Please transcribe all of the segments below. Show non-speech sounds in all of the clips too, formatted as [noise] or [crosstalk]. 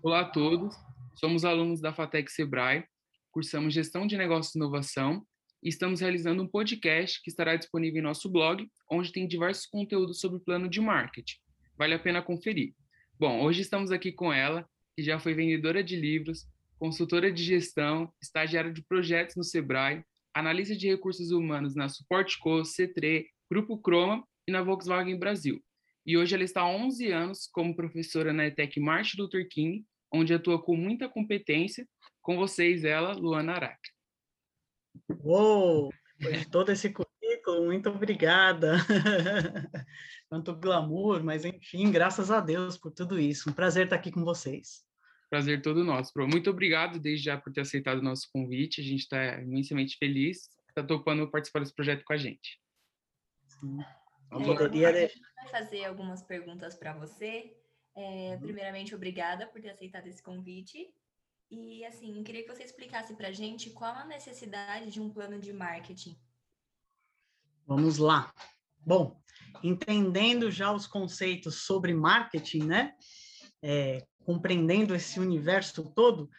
Olá a todos, somos alunos da FATEC Sebrae, cursamos Gestão de Negócios e Inovação e estamos realizando um podcast que estará disponível em nosso blog, onde tem diversos conteúdos sobre plano de marketing. Vale a pena conferir. Bom, hoje estamos aqui com ela, que já foi vendedora de livros, consultora de gestão, estagiária de projetos no Sebrae, analista de recursos humanos na Suportco, C3, Grupo Croma e na Volkswagen Brasil. E hoje ela está há 11 anos como professora na ETEC Martin Luther King, onde atua com muita competência. Com vocês, ela, Luana Araque. Uou! Depois de todo esse currículo, muito obrigada. [laughs] Tanto glamour, mas enfim, graças a Deus por tudo isso. Um prazer estar aqui com vocês. Prazer todo nosso, Pro. Muito obrigado desde já por ter aceitado o nosso convite. A gente está imensamente feliz está topando participar desse projeto com a gente. Sim. Poderia... A gente vai fazer algumas perguntas para você. É, primeiramente, obrigada por ter aceitado esse convite. E, assim, eu queria que você explicasse para a gente qual a necessidade de um plano de marketing. Vamos lá. Bom, entendendo já os conceitos sobre marketing, né? É, compreendendo esse universo todo,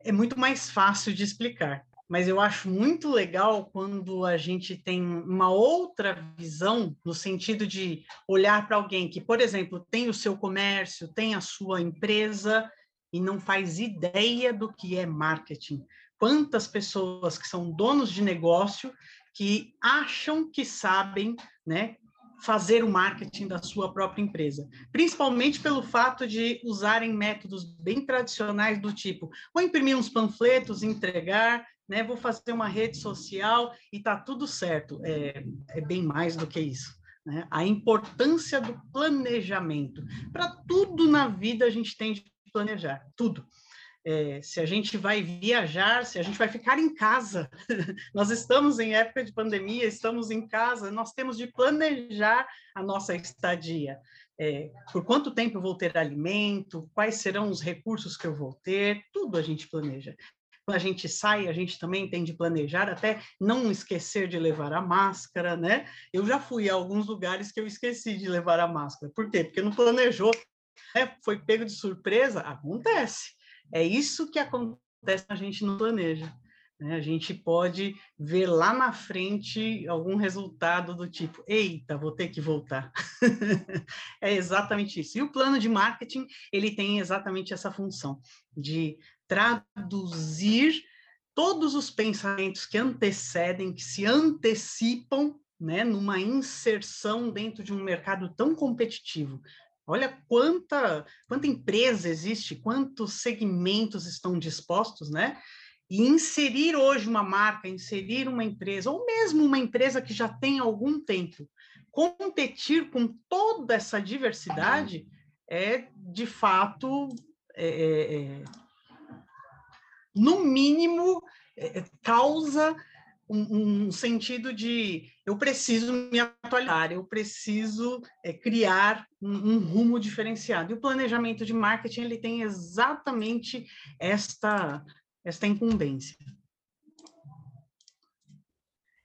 é muito mais fácil de explicar mas eu acho muito legal quando a gente tem uma outra visão, no sentido de olhar para alguém que, por exemplo, tem o seu comércio, tem a sua empresa e não faz ideia do que é marketing. Quantas pessoas que são donos de negócio que acham que sabem, né, fazer o marketing da sua própria empresa, principalmente pelo fato de usarem métodos bem tradicionais do tipo, vou imprimir uns panfletos, entregar, né? Vou fazer uma rede social e tá tudo certo. É, é bem mais do que isso. Né? A importância do planejamento. Para tudo na vida a gente tem de planejar, tudo. É, se a gente vai viajar, se a gente vai ficar em casa, [laughs] nós estamos em época de pandemia, estamos em casa, nós temos de planejar a nossa estadia. É, por quanto tempo eu vou ter alimento, quais serão os recursos que eu vou ter, tudo a gente planeja quando a gente sai, a gente também tem de planejar, até não esquecer de levar a máscara, né? Eu já fui a alguns lugares que eu esqueci de levar a máscara. Por quê? Porque não planejou, né? foi pego de surpresa. Acontece. É isso que acontece a gente não planeja. Né? A gente pode ver lá na frente algum resultado do tipo, eita, vou ter que voltar. [laughs] é exatamente isso. E o plano de marketing, ele tem exatamente essa função de traduzir todos os pensamentos que antecedem, que se antecipam, né, numa inserção dentro de um mercado tão competitivo. Olha quanta, quanta empresa existe, quantos segmentos estão dispostos, né? E inserir hoje uma marca, inserir uma empresa, ou mesmo uma empresa que já tem algum tempo, competir com toda essa diversidade é, de fato, é, é, é no mínimo, é, causa um, um, sentido de eu preciso me atualizar, eu preciso é, criar um, um, rumo diferenciado. E o planejamento de marketing ele tem exatamente esta, esta incumbência.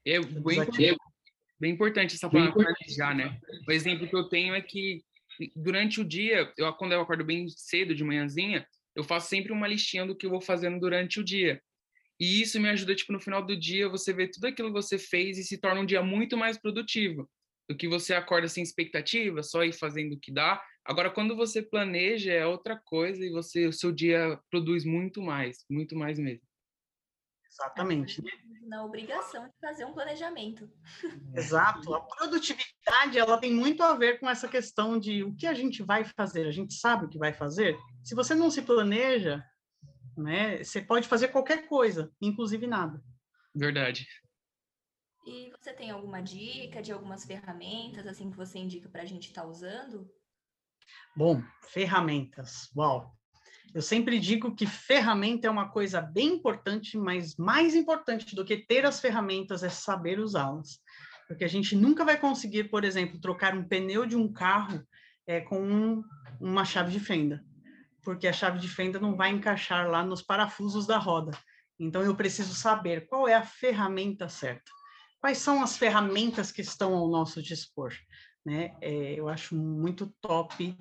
É bem, bem importante essa palavra planejar, né? O exemplo que eu tenho é que durante o dia, eu, quando eu acordo bem cedo de manhãzinha, eu faço sempre uma listinha do que eu vou fazendo durante o dia. E isso me ajuda, tipo, no final do dia, você ver tudo aquilo que você fez e se torna um dia muito mais produtivo do que você acorda sem expectativa, só ir fazendo o que dá. Agora, quando você planeja, é outra coisa e você, o seu dia produz muito mais, muito mais mesmo. Exatamente. Na obrigação de fazer um planejamento. Exato. A produtividade, ela tem muito a ver com essa questão de o que a gente vai fazer. A gente sabe o que vai fazer? Se você não se planeja, né, você pode fazer qualquer coisa, inclusive nada. Verdade. E você tem alguma dica de algumas ferramentas assim que você indica para a gente estar tá usando? Bom, ferramentas. Uau! Eu sempre digo que ferramenta é uma coisa bem importante, mas mais importante do que ter as ferramentas é saber usá-las. Porque a gente nunca vai conseguir, por exemplo, trocar um pneu de um carro é, com um, uma chave de fenda porque a chave de fenda não vai encaixar lá nos parafusos da roda. Então, eu preciso saber qual é a ferramenta certa. Quais são as ferramentas que estão ao nosso dispor? Né? É, eu acho muito top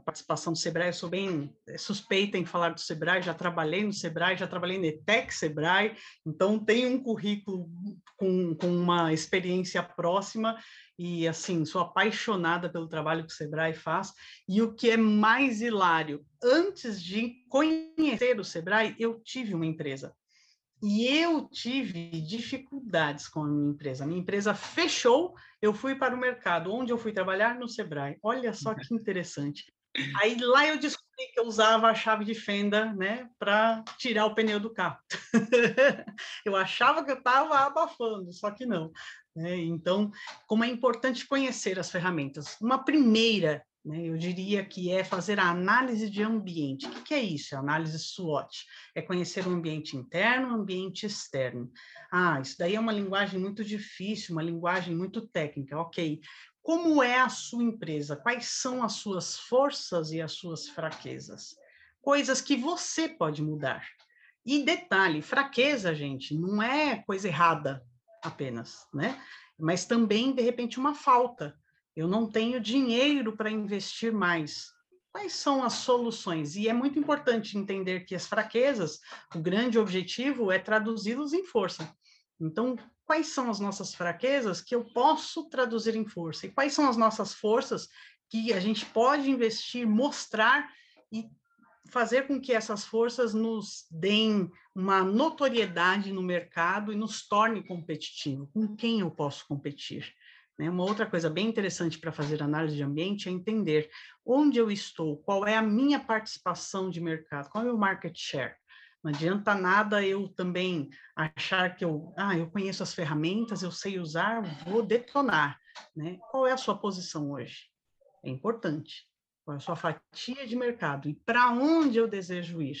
a participação do Sebrae, eu sou bem eh, suspeita em falar do Sebrae, já trabalhei no Sebrae, já trabalhei no ETEC Sebrae, então tenho um currículo com, com uma experiência próxima e, assim, sou apaixonada pelo trabalho que o Sebrae faz. E o que é mais hilário, antes de conhecer o Sebrae, eu tive uma empresa. E eu tive dificuldades com a minha empresa. Minha empresa fechou, eu fui para o mercado, onde eu fui trabalhar no Sebrae. Olha só que interessante. Aí lá eu descobri que eu usava a chave de fenda, né, para tirar o pneu do carro. [laughs] eu achava que eu estava abafando, só que não. Né? Então, como é importante conhecer as ferramentas. Uma primeira, eu diria que é fazer a análise de ambiente. O que, é isso? A análise SWOT. É conhecer o ambiente interno, o ambiente externo. Ah, isso daí é uma linguagem muito difícil, uma linguagem muito técnica. Ok, como é a sua empresa? Quais são as suas forças e as suas fraquezas? Coisas que você pode mudar. E detalhe, fraqueza, gente, não é coisa errada apenas, né? Mas também, de repente, uma falta. Eu não tenho dinheiro para investir mais. Quais são as soluções? E é muito importante entender que as fraquezas, o grande objetivo é traduzi-los em força. Então, quais são as nossas fraquezas que eu posso traduzir em força? E quais são as nossas forças que a gente pode investir, mostrar e fazer com que essas forças nos deem uma notoriedade no mercado e nos torne competitivo. Com quem eu posso competir? Né? Uma outra coisa bem interessante para fazer análise de ambiente é entender onde eu estou, qual é a minha participação de mercado, qual é o meu market share. Não adianta nada eu também achar que eu, ah, eu conheço as ferramentas, eu sei usar, vou detonar, né? Qual é a sua posição hoje? É importante. Qual é a sua fatia de mercado e para onde eu desejo ir?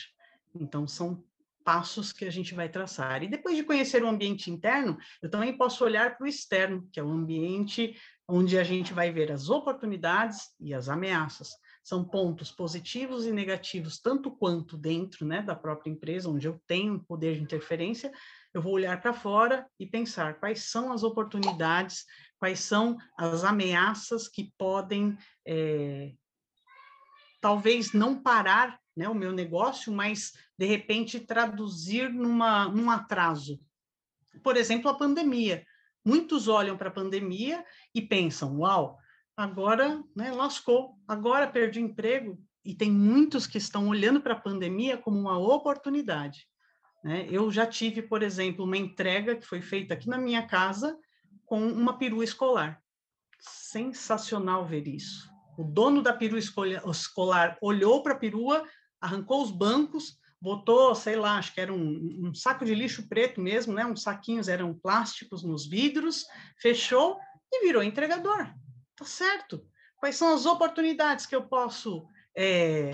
Então são passos que a gente vai traçar. E depois de conhecer o ambiente interno, eu também posso olhar para o externo, que é o ambiente onde a gente vai ver as oportunidades e as ameaças são pontos positivos e negativos, tanto quanto dentro né, da própria empresa, onde eu tenho poder de interferência, eu vou olhar para fora e pensar quais são as oportunidades, quais são as ameaças que podem, é, talvez não parar né, o meu negócio, mas, de repente, traduzir numa, num atraso. Por exemplo, a pandemia. Muitos olham para a pandemia e pensam, uau, agora né, lascou, agora perdi emprego, e tem muitos que estão olhando para a pandemia como uma oportunidade. Né? Eu já tive, por exemplo, uma entrega que foi feita aqui na minha casa com uma perua escolar. Sensacional ver isso. O dono da perua escolar olhou para a perua, arrancou os bancos, botou, sei lá, acho que era um, um, saco de lixo preto mesmo, né? Uns saquinhos eram plásticos nos vidros, fechou e virou entregador. Tá certo. Quais são as oportunidades que eu posso é,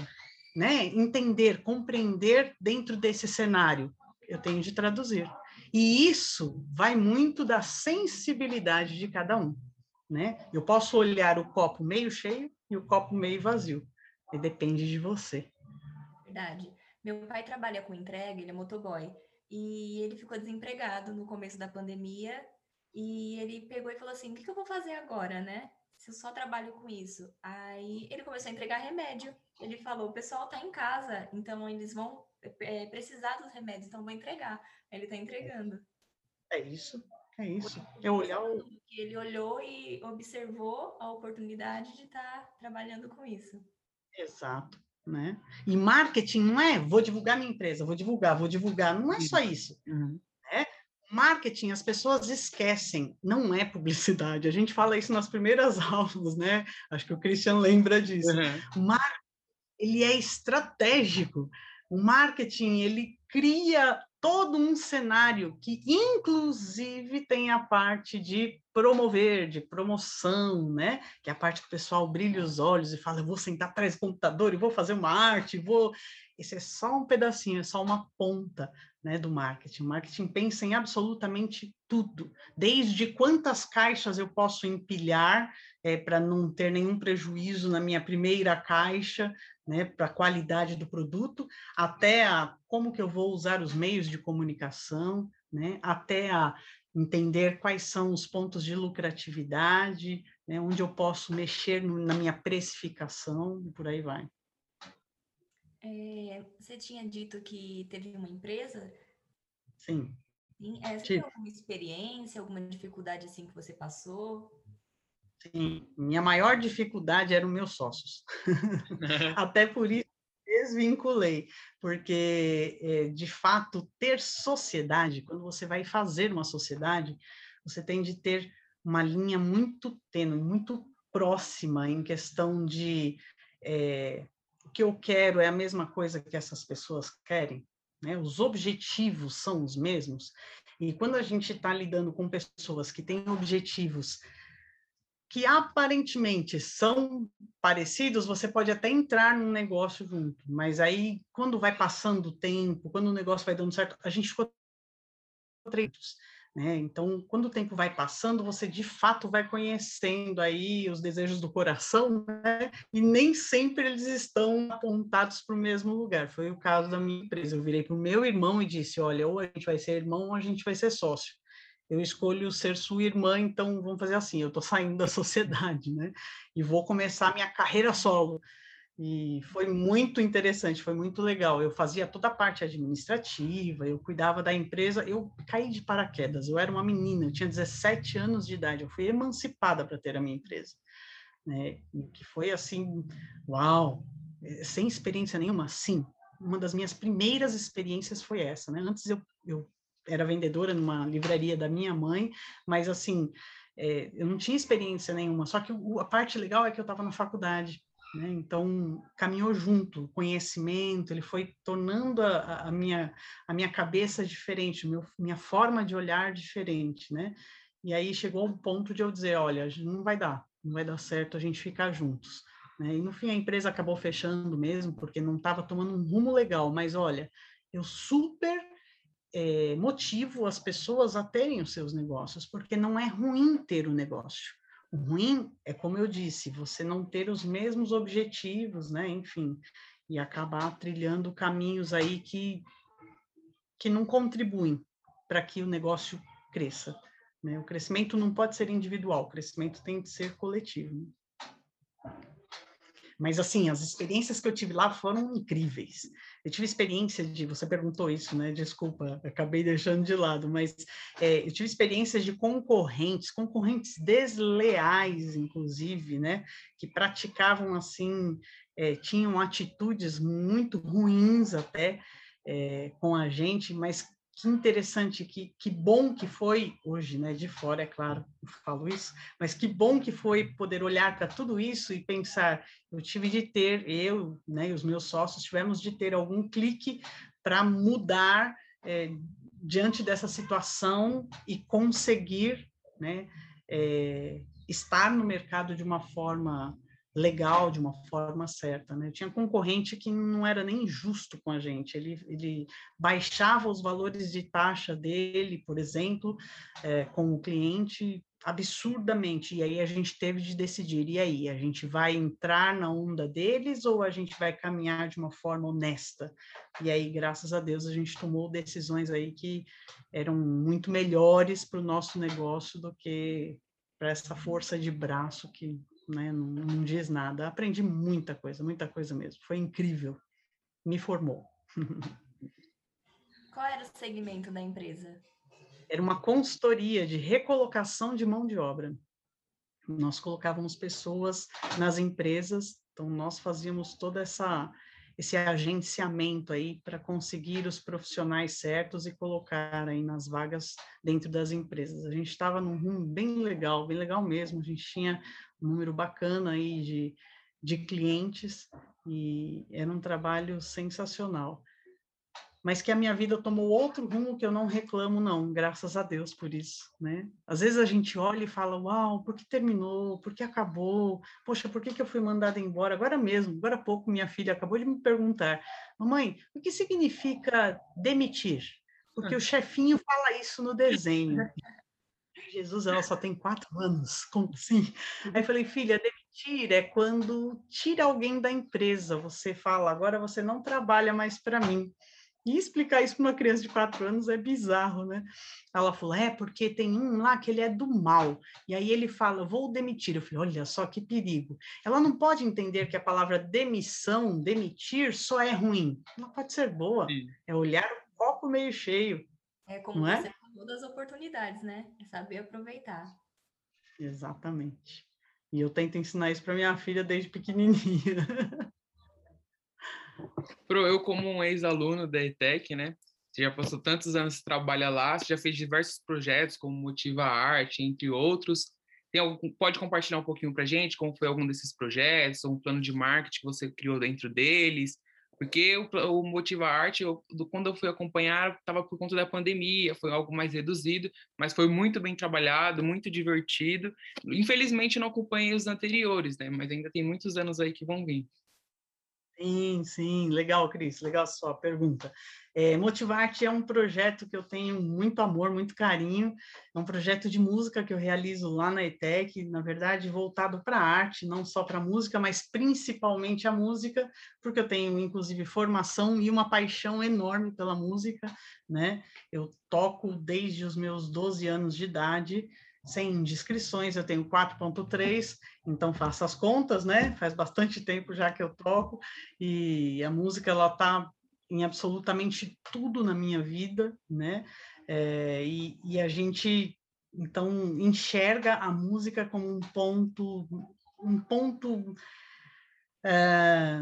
né, entender, compreender dentro desse cenário? Eu tenho de traduzir. E isso vai muito da sensibilidade de cada um. Né? Eu posso olhar o copo meio cheio e o copo meio vazio. E depende de você. Meu pai trabalha com entrega, ele é motoboy. E ele ficou desempregado no começo da pandemia. E ele pegou e falou assim: o que, que eu vou fazer agora, né? se eu só trabalho com isso. Aí ele começou a entregar remédio. Ele falou: o pessoal tá em casa, então eles vão é, precisar dos remédios, então vou entregar. Aí ele tá entregando. É isso, é isso. É olhar o... Ele olhou e observou a oportunidade de estar tá trabalhando com isso. Exato. Né? E marketing não é vou divulgar minha empresa, vou divulgar, vou divulgar, não é só isso. Uhum. Né? Marketing, as pessoas esquecem, não é publicidade. A gente fala isso nas primeiras [laughs] aulas, né? Acho que o Christian lembra disso. Uhum. O marketing, ele é estratégico. O marketing, ele cria todo um cenário que, inclusive, tem a parte de promover, de promoção, né? Que é a parte que o pessoal brilha os olhos e fala: eu vou sentar atrás do computador e vou fazer uma arte, vou. Esse é só um pedacinho, é só uma ponta né, do marketing. O marketing pensa em absolutamente tudo, desde quantas caixas eu posso empilhar é, para não ter nenhum prejuízo na minha primeira caixa, né, para a qualidade do produto, até a como que eu vou usar os meios de comunicação, né, até a entender quais são os pontos de lucratividade, né, onde eu posso mexer na minha precificação e por aí vai. É, você tinha dito que teve uma empresa? Sim. Sim. É, você tipo. tem alguma experiência, alguma dificuldade assim que você passou? Sim, minha maior dificuldade eram meus sócios. [laughs] Até por isso desvinculei, porque é, de fato ter sociedade, quando você vai fazer uma sociedade, você tem de ter uma linha muito tênue, muito próxima em questão de é, o que eu quero é a mesma coisa que essas pessoas querem, né? Os objetivos são os mesmos. E quando a gente está lidando com pessoas que têm objetivos que aparentemente são parecidos, você pode até entrar num negócio junto, mas aí quando vai passando o tempo, quando o negócio vai dando certo, a gente ficou treitos, né? Então, quando o tempo vai passando, você de fato vai conhecendo aí os desejos do coração, né? E nem sempre eles estão apontados para o mesmo lugar. Foi o caso da minha empresa. Eu virei para o meu irmão e disse: olha, ou a gente vai ser irmão ou a gente vai ser sócio eu escolho ser sua irmã, então vamos fazer assim, eu estou saindo da [laughs] sociedade, né? E vou começar minha carreira solo. E foi muito interessante, foi muito legal. Eu fazia toda a parte administrativa, eu cuidava da empresa, eu caí de paraquedas, eu era uma menina, eu tinha 17 anos de idade, eu fui emancipada para ter a minha empresa. Né? E que foi assim, uau, eh, sem experiência nenhuma, sim. Uma das minhas primeiras experiências foi essa, né? Antes eu, eu era vendedora numa livraria da minha mãe, mas assim, é, eu não tinha experiência nenhuma, só que o, a parte legal é que eu estava na faculdade, né? Então, caminhou junto, o conhecimento, ele foi tornando a, a, minha, a minha cabeça diferente, meu, minha forma de olhar diferente, né? E aí chegou um ponto de eu dizer, olha, não vai dar, não vai dar certo a gente ficar juntos. Né? E no fim a empresa acabou fechando mesmo, porque não estava tomando um rumo legal, mas olha, eu super é, motivo as pessoas a terem os seus negócios, porque não é ruim ter o um negócio. O ruim é, como eu disse, você não ter os mesmos objetivos, né? Enfim, e acabar trilhando caminhos aí que, que não contribuem para que o negócio cresça. Né? O crescimento não pode ser individual, o crescimento tem que ser coletivo. Né? Mas, assim, as experiências que eu tive lá foram incríveis. Eu tive experiência de, você perguntou isso, né? Desculpa, acabei deixando de lado, mas é, eu tive experiências de concorrentes, concorrentes desleais, inclusive, né? Que praticavam, assim, é, tinham atitudes muito ruins até é, com a gente, mas que interessante, que, que bom que foi hoje, né? De fora, é claro, eu falo isso, mas que bom que foi poder olhar para tudo isso e pensar, eu tive de ter, eu né, e os meus sócios tivemos de ter algum clique para mudar é, diante dessa situação e conseguir, né? É, estar no mercado de uma forma legal, de uma forma certa. Né? Tinha concorrente que não era nem justo com a gente, ele, ele baixava os valores de taxa dele, por exemplo, é, com o cliente absurdamente, e aí a gente teve de decidir, e aí, a gente vai entrar na onda deles ou a gente vai caminhar de uma forma honesta? E aí, graças a Deus, a gente tomou decisões aí que eram muito melhores para o nosso negócio do que para essa força de braço que né? Não, não diz nada. Aprendi muita coisa, muita coisa mesmo. Foi incrível. Me formou. [laughs] Qual era o segmento da empresa? Era uma consultoria de recolocação de mão de obra. Nós colocávamos pessoas nas empresas, então nós fazíamos toda essa esse agenciamento aí para conseguir os profissionais certos e colocar aí nas vagas dentro das empresas. A gente estava num rumo bem legal, bem legal mesmo. A gente tinha um número bacana aí de, de clientes e era um trabalho sensacional. Mas que a minha vida tomou outro rumo que eu não reclamo, não, graças a Deus por isso, né? Às vezes a gente olha e fala, uau, por que terminou? Por que acabou? Poxa, por que, que eu fui mandada embora? Agora mesmo, agora há pouco, minha filha acabou de me perguntar, mamãe, o que significa demitir? Porque o chefinho fala isso no desenho. Jesus, ela só tem quatro anos, como assim? Aí eu falei, filha, demitir é quando tira alguém da empresa, você fala, agora você não trabalha mais para mim. E explicar isso para uma criança de quatro anos é bizarro, né? Ela falou: é, porque tem um lá que ele é do mal. E aí ele fala: vou demitir. Eu falei: olha só que perigo. Ela não pode entender que a palavra demissão, demitir, só é ruim. Ela pode ser boa. Sim. É olhar o copo meio cheio. É como não você é? Todas as oportunidades, né? É saber aproveitar. Exatamente. E eu tento ensinar isso para minha filha desde pequenininha. [laughs] Pro, eu como um ex-aluno da ETEC, né? Você já passou tantos anos que trabalha lá, você já fez diversos projetos como Motiva Arte, entre outros. Tem algum, pode compartilhar um pouquinho para gente como foi algum desses projetos, ou um plano de marketing que você criou dentro deles? Porque o, o Motiva Arte, eu, do, quando eu fui acompanhar, estava por conta da pandemia, foi algo mais reduzido, mas foi muito bem trabalhado, muito divertido. Infelizmente, não acompanhei os anteriores, né? Mas ainda tem muitos anos aí que vão vir. Sim, sim, legal, Cris, legal sua pergunta. É, Motivarte é um projeto que eu tenho muito amor, muito carinho. É um projeto de música que eu realizo lá na ETEC, na verdade, voltado para a arte, não só para a música, mas principalmente a música, porque eu tenho, inclusive, formação e uma paixão enorme pela música, né? Eu toco desde os meus 12 anos de idade, sem indiscrições, eu tenho 4.3, então faço as contas, né? Faz bastante tempo já que eu toco e a música ela tá em absolutamente tudo na minha vida, né? É, e, e, a gente então enxerga a música como um ponto, um ponto, é,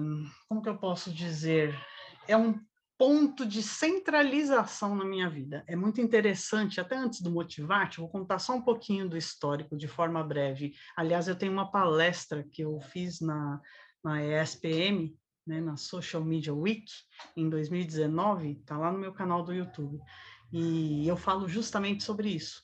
como que eu posso dizer? É um ponto de centralização na minha vida. É muito interessante, até antes do Motivate, vou contar só um pouquinho do histórico de forma breve. Aliás, eu tenho uma palestra que eu fiz na, na ESPM, né, na Social Media Week, em 2019, está lá no meu canal do YouTube. E eu falo justamente sobre isso,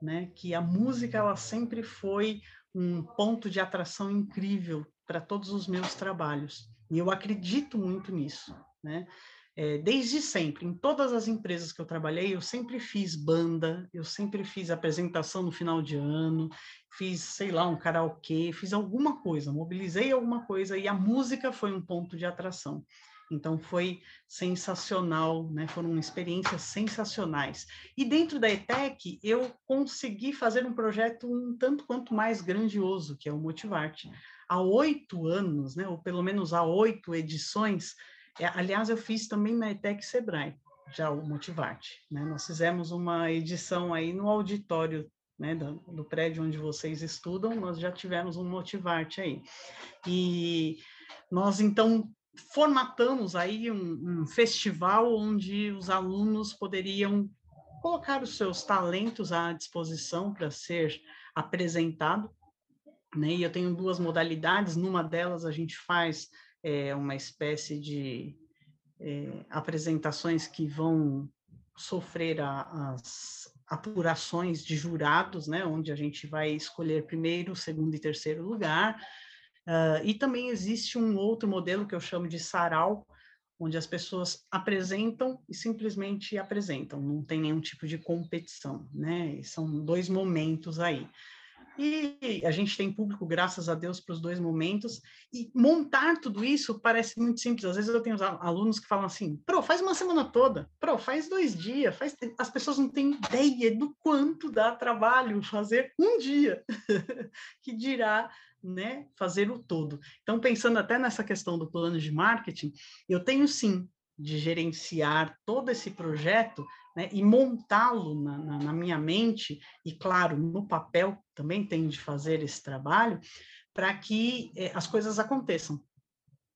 né, que a música ela sempre foi um ponto de atração incrível para todos os meus trabalhos. E eu acredito muito nisso, né? É, desde sempre, em todas as empresas que eu trabalhei, eu sempre fiz banda, eu sempre fiz apresentação no final de ano, fiz, sei lá, um karaokê, fiz alguma coisa, mobilizei alguma coisa e a música foi um ponto de atração. Então foi sensacional, né? Foram experiências sensacionais. E dentro da ETEC eu consegui fazer um projeto um tanto quanto mais grandioso, que é o Motivarte. Há oito anos, né? Ou pelo menos há oito edições, é, aliás, eu fiz também na ETEC Sebrae, já o Motivarte. Né? Nós fizemos uma edição aí no auditório né, do, do, prédio onde vocês estudam, nós já tivemos um Motivarte aí. E nós, então, formatamos aí um, um festival onde os alunos poderiam colocar os seus talentos à disposição para ser apresentado. Né? E eu tenho duas modalidades, numa delas a gente faz é, uma espécie de é, apresentações que vão sofrer a, as apurações de jurados, né, onde a gente vai escolher primeiro, segundo e terceiro lugar. Uh, e também existe um outro modelo que eu chamo de sarau, onde as pessoas apresentam e simplesmente apresentam, não tem nenhum tipo de competição, né? são dois momentos aí. E a gente tem público, graças a Deus, para os dois momentos. E montar tudo isso parece muito simples. Às vezes eu tenho alunos que falam assim: Pro, faz uma semana toda. Pro, faz dois dias. Faz... As pessoas não têm ideia do quanto dá trabalho fazer um dia, [laughs] que dirá né, fazer o todo. Então, pensando até nessa questão do plano de marketing, eu tenho sim de gerenciar todo esse projeto né, e montá-lo na, na, na, minha mente, e claro, no papel também tenho de fazer esse trabalho, para que eh, as coisas aconteçam.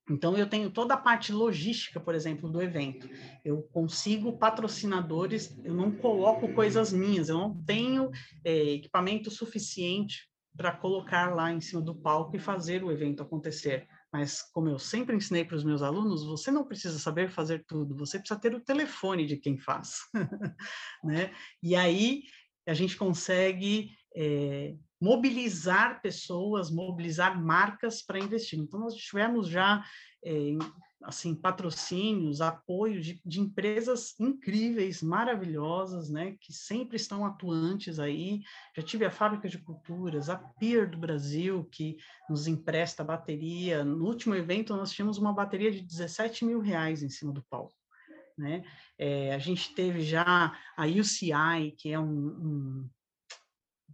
Então, eu tenho toda a parte logística, por exemplo, do evento. Eu consigo patrocinadores, eu não coloco coisas minhas, eu não tenho eh, equipamento suficiente para colocar lá em cima do palco e fazer o evento acontecer. Mas, como eu sempre ensinei para os meus alunos, você não precisa saber fazer tudo, você precisa ter o telefone de quem faz. [laughs] né? E aí a gente consegue é, mobilizar pessoas, mobilizar marcas para investir. Então, nós tivemos já é, assim patrocínios, apoio de, de, empresas incríveis, maravilhosas, né, que sempre estão atuantes aí. Já tive a Fábrica de Culturas, a Pier do Brasil, que nos empresta bateria. No último evento, nós tínhamos uma bateria de 17 mil reais em cima do palco. né? É, a gente teve já a UCI, que é um, um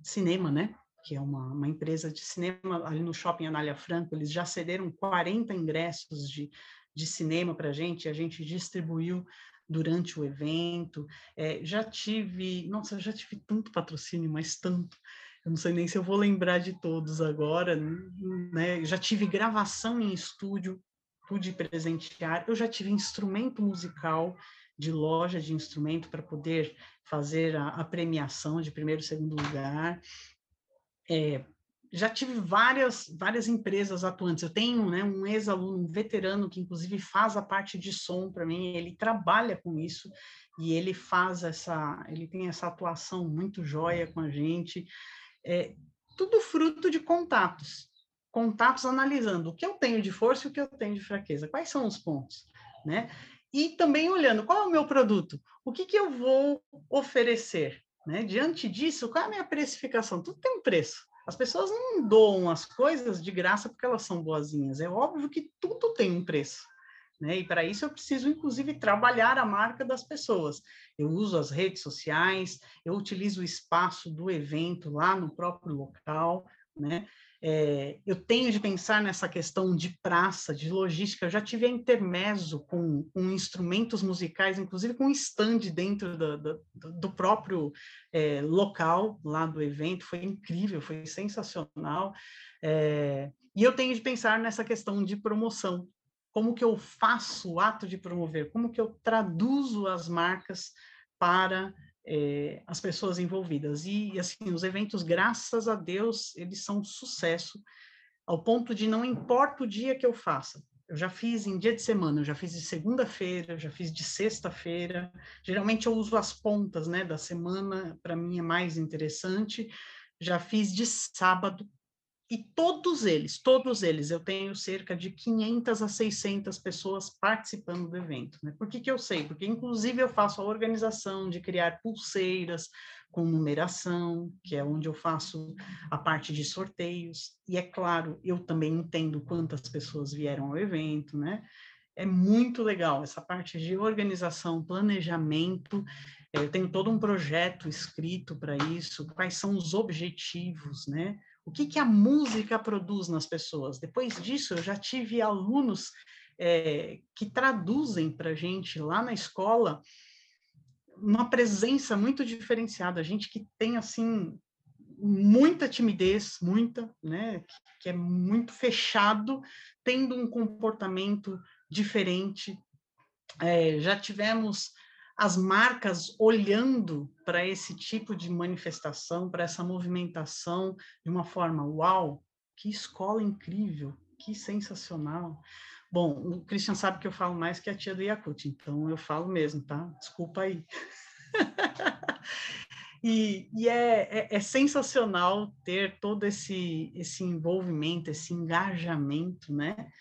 cinema, né? Que é uma, uma, empresa de cinema ali no Shopping Anália Franco, eles já cederam 40 ingressos de, de cinema para a gente, a gente distribuiu durante o evento. É, já tive, nossa, já tive tanto patrocínio, mas tanto. Eu não sei nem se eu vou lembrar de todos agora, né? Já tive gravação em estúdio, pude presentear. Eu já tive instrumento musical de loja de instrumento para poder fazer a, a, premiação de primeiro e segundo lugar. É, já tive várias, várias empresas atuantes. Eu tenho né, um ex-aluno, um veterano, que inclusive faz a parte de som para mim, ele trabalha com isso e ele faz essa, ele tem essa atuação muito jóia com a gente. É, tudo fruto de contatos, contatos analisando o que eu tenho de força e o que eu tenho de fraqueza, quais são os pontos, né? E também olhando qual é o meu produto, o que, que eu vou oferecer, né? Diante disso, qual é a minha precificação? Tudo tem um preço. As pessoas não doam as coisas de graça porque elas são boazinhas. É óbvio que tudo tem um preço. Né? E para isso eu preciso, inclusive, trabalhar a marca das pessoas. Eu uso as redes sociais, eu utilizo o espaço do evento lá no próprio local, né? É, eu tenho de pensar nessa questão de praça, de logística. Eu já tive a intermezzo com, com instrumentos musicais, inclusive com stand dentro do, do, do próprio é, local lá do evento. Foi incrível, foi sensacional. É, e eu tenho de pensar nessa questão de promoção. Como que eu faço o ato de promover? Como que eu traduzo as marcas para é, as pessoas envolvidas. E, assim, os eventos, graças a Deus, eles são um sucesso, ao ponto de não importa o dia que eu faça. Eu já fiz em dia de semana, eu já fiz de segunda-feira, já fiz de sexta-feira. Geralmente eu uso as pontas, né, da semana, para mim é mais interessante. Já fiz de sábado, e todos eles, todos eles, eu tenho cerca de 500 a 600 pessoas participando do evento. Né? Por que, que eu sei? Porque, inclusive, eu faço a organização de criar pulseiras com numeração, que é onde eu faço a parte de sorteios. E, é claro, eu também entendo quantas pessoas vieram ao evento, né? É muito legal essa parte de organização, planejamento. Eu tenho todo um projeto escrito para isso, quais são os objetivos, né? O que, que a música produz nas pessoas. Depois disso, eu já tive alunos é, que traduzem para a gente lá na escola uma presença muito diferenciada, gente que tem assim muita timidez, muita, né, que é muito fechado, tendo um comportamento diferente. É, já tivemos as marcas olhando para esse tipo de manifestação, para essa movimentação de uma forma, uau, que escola incrível, que sensacional. Bom, o Christian sabe que eu falo mais que a tia do Yakut, então eu falo mesmo, tá? Desculpa aí. [laughs] e, e é, é, é, sensacional ter todo esse, esse envolvimento, esse engajamento, né?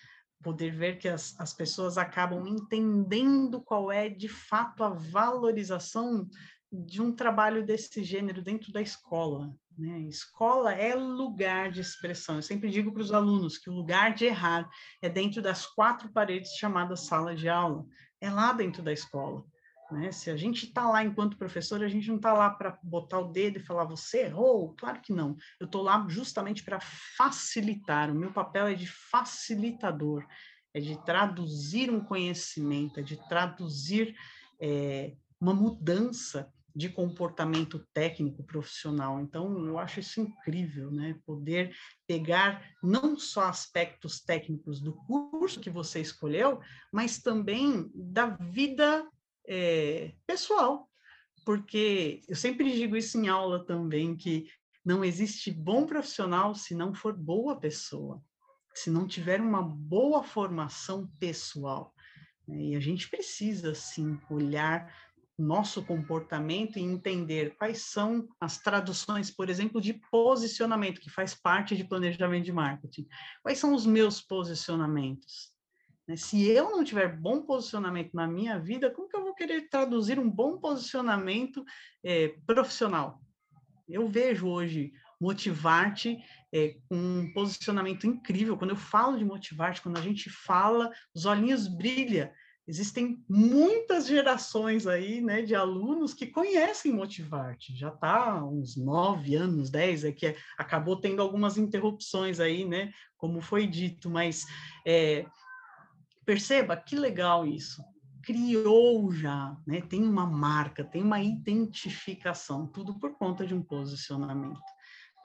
Poder ver que as, as pessoas acabam entendendo qual é de fato a valorização de um trabalho desse gênero dentro da escola. Né? Escola é lugar de expressão. Eu sempre digo para os alunos que o lugar de errar é dentro das quatro paredes chamadas sala de aula. É lá dentro da escola. Né? Se a gente está lá enquanto professor, a gente não está lá para botar o dedo e falar, você errou? Claro que não. Eu estou lá justamente para facilitar. O meu papel é de facilitador, é de traduzir um conhecimento, é de traduzir é, uma mudança de comportamento técnico profissional. Então, eu acho isso incrível, né? Poder pegar não só aspectos técnicos do curso que você escolheu, mas também da vida é, pessoal, porque eu sempre digo isso em aula também, que não existe bom profissional se não for boa pessoa, se não tiver uma boa formação pessoal. Né? E a gente precisa, sim, olhar nosso comportamento e entender quais são as traduções, por exemplo, de posicionamento, que faz parte de planejamento de marketing. Quais são os meus posicionamentos? Né? Se eu não tiver bom posicionamento na minha vida, como que eu vou querer traduzir um bom posicionamento é, profissional? Eu vejo hoje Motivarte é, um posicionamento incrível. Quando eu falo de Motivarte, quando a gente fala, os olhinhos brilham. existem muitas gerações aí, né, de alunos que conhecem Motivarte. Já está uns nove anos, dez, é que acabou tendo algumas interrupções aí, né, como foi dito, mas é, perceba que legal isso. Criou já, né, tem uma marca, tem uma identificação, tudo por conta de um posicionamento,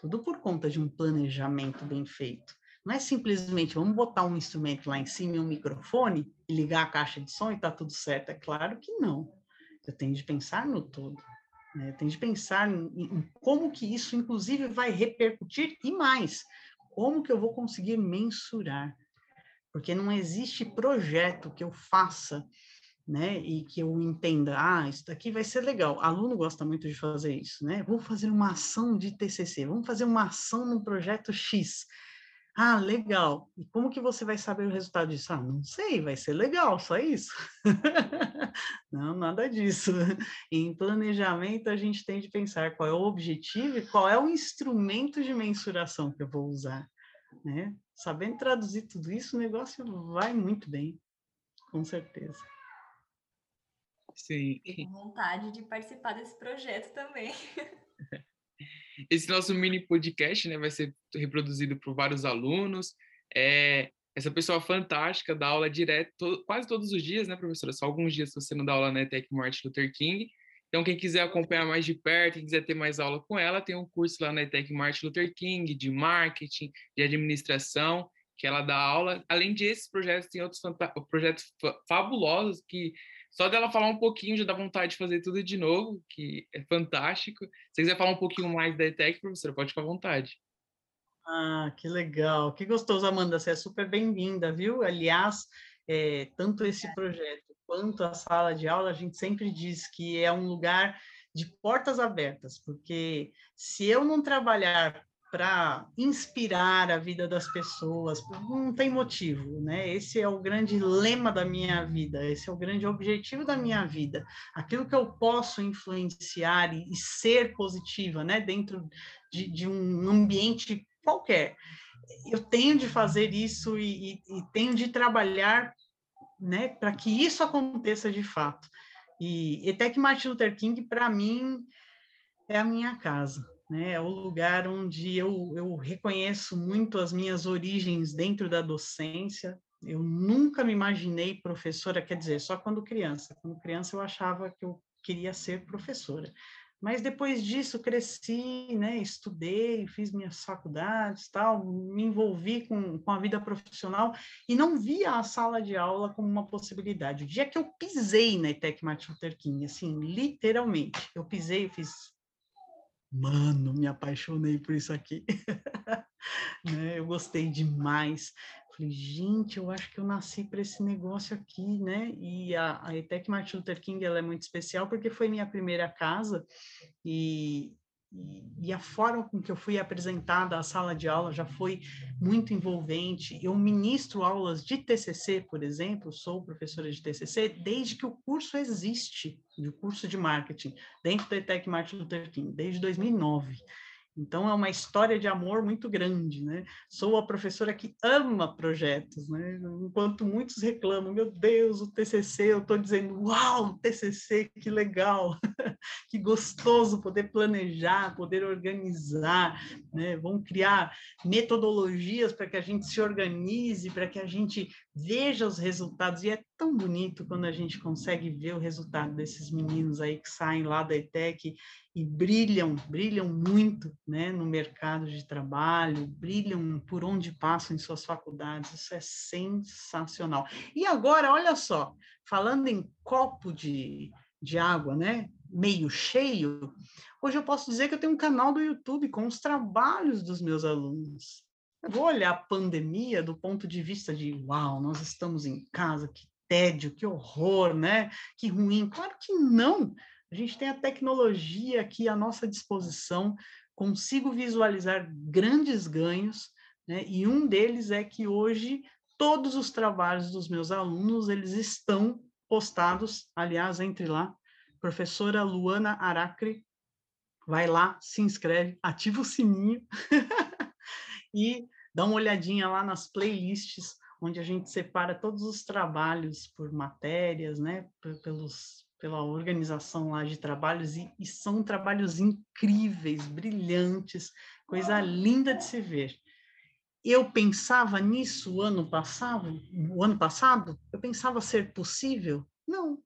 tudo por conta de um planejamento bem feito. Não é simplesmente vamos botar um instrumento lá em cima e um microfone e ligar a caixa de som e tá tudo certo. É claro que não. Eu tenho de pensar no todo. Né? Tenho de pensar em, em como que isso, inclusive, vai repercutir e mais, como que eu vou conseguir mensurar. Porque não existe projeto que eu faça né, e que eu entenda, ah, isso daqui vai ser legal. Aluno gosta muito de fazer isso, né? Vou fazer uma ação de TCC, vamos fazer uma ação no projeto X. Ah, legal. E como que você vai saber o resultado disso? Ah, não sei, vai ser legal, só isso. [laughs] não, nada disso. Em planejamento, a gente tem de pensar qual é o objetivo e qual é o instrumento de mensuração que eu vou usar. Né? Sabendo traduzir tudo isso, o negócio vai muito bem, com certeza. Sim. Tenho vontade de participar desse projeto também. [laughs] Esse nosso mini podcast né, vai ser reproduzido por vários alunos. É, essa pessoa fantástica dá aula direto to, quase todos os dias, né, professora? Só alguns dias você não dá aula na ETEC Martin Luther King. Então, quem quiser acompanhar mais de perto, quem quiser ter mais aula com ela, tem um curso lá na ETEC Martin Luther King de marketing, de administração, que ela dá aula. Além desses projetos, tem outros projetos fabulosos que só dela falar um pouquinho já dá vontade de fazer tudo de novo, que é fantástico. Se quiser falar um pouquinho mais da ETEC, professora, pode ficar à vontade. Ah, que legal, que gostoso, Amanda, você é super bem-vinda, viu? Aliás, é, tanto esse projeto quanto a sala de aula, a gente sempre diz que é um lugar de portas abertas, porque se eu não trabalhar para inspirar a vida das pessoas, não tem motivo, né? Esse é o grande lema da minha vida, esse é o grande objetivo da minha vida. Aquilo que eu posso influenciar e, e ser positiva, né? Dentro de, de, um ambiente qualquer. Eu tenho de fazer isso e, e, e tenho de trabalhar, né? Para que isso aconteça de fato. E até que Martin Luther King, para mim, é a minha casa né? É o lugar onde eu, eu reconheço muito as minhas origens dentro da docência. Eu nunca me imaginei professora, quer dizer, só quando criança. Quando criança eu achava que eu queria ser professora. Mas depois disso cresci, né, estudei, fiz minhas faculdades, tal, me envolvi com, com a vida profissional e não via a sala de aula como uma possibilidade. O dia que eu pisei na ETEC Martin Luther King, assim, literalmente, eu pisei, fiz mano, me apaixonei por isso aqui. [laughs] né? Eu gostei demais. Falei, gente, eu acho que eu nasci para esse negócio aqui, né? E a, a ETEC Martin Luther King ela é muito especial porque foi minha primeira casa e, e, a forma com que eu fui apresentada à sala de aula já foi muito envolvente. Eu ministro aulas de TCC, por exemplo, sou professora de TCC desde que o curso existe, o curso de marketing, dentro da ETEC Martin Luther King, desde 2009. Então, é uma história de amor muito grande, né? Sou a professora que ama projetos, né? Enquanto muitos reclamam, meu Deus, o TCC, eu estou dizendo, uau, TCC, que legal, [laughs] que gostoso poder planejar, poder organizar, né? Vamos criar metodologias para que a gente se organize, para que a gente veja os resultados. E é tão bonito quando a gente consegue ver o resultado desses meninos aí que saem lá da ETEC e brilham, brilham muito né, no mercado de trabalho, brilham por onde passam em suas faculdades, isso é sensacional. E agora, olha só, falando em copo de, de água, né, meio cheio, hoje eu posso dizer que eu tenho um canal do YouTube com os trabalhos dos meus alunos. Eu vou olhar a pandemia do ponto de vista de, uau, nós estamos em casa, que tédio, que horror, né? Que ruim. Claro que não. A gente tem a tecnologia aqui à nossa disposição, consigo visualizar grandes ganhos, né? E um deles é que hoje todos os trabalhos dos meus alunos, eles estão postados, aliás, entre lá, professora Luana Aracre, vai lá, se inscreve, ativa o sininho [laughs] e dá uma olhadinha lá nas playlists onde a gente separa todos os trabalhos por matérias, né, pelos, pela organização lá de trabalhos, e, e são trabalhos incríveis, brilhantes, coisa linda de se ver. Eu pensava nisso o ano passado, o ano passado, eu pensava ser possível? Não.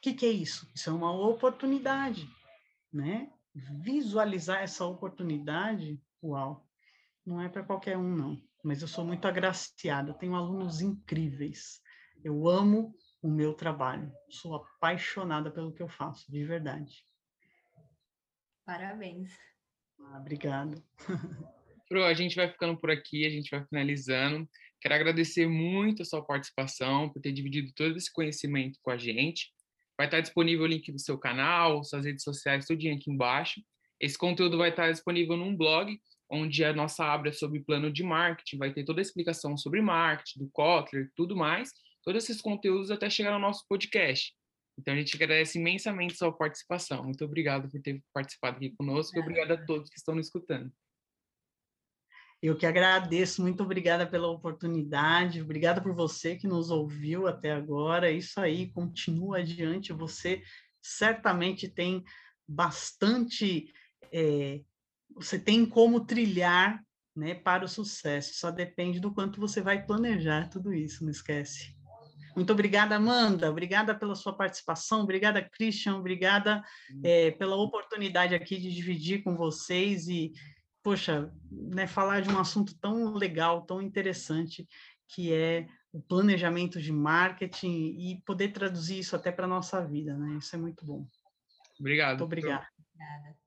O que, que é isso? Isso é uma oportunidade, né? Visualizar essa oportunidade, uau, não é para qualquer um, não. Mas eu sou muito agraciada, tenho alunos incríveis. Eu amo o meu trabalho, sou apaixonada pelo que eu faço, de verdade. Parabéns. Ah, obrigado. [laughs] Pro, a gente vai ficando por aqui, a gente vai finalizando. Quero agradecer muito a sua participação, por ter dividido todo esse conhecimento com a gente. Vai estar disponível o link do seu canal, suas redes sociais, tudo aqui embaixo. Esse conteúdo vai estar disponível num blog, onde a nossa abra é sobre plano de marketing, vai ter toda a explicação sobre marketing, do Kotler, tudo mais, todos esses conteúdos até chegar no nosso podcast. Então a gente agradece imensamente sua participação. Muito obrigado por ter participado aqui conosco e obrigado a todos que estão nos escutando. Eu que agradeço, muito obrigada pela oportunidade, obrigada por você que nos ouviu até agora. É isso aí, continua adiante. Você certamente tem bastante, é, você tem como trilhar né, para o sucesso. Só depende do quanto você vai planejar tudo isso, não esquece. Muito obrigada, Amanda. Obrigada pela sua participação. Obrigada, Christian. Obrigada é, pela oportunidade aqui de dividir com vocês e poxa, né, falar de um assunto tão legal, tão interessante, que é o planejamento de marketing e poder traduzir isso até para a nossa vida, né? Isso é muito bom. Obrigado. Muito obrigado. Obrigada.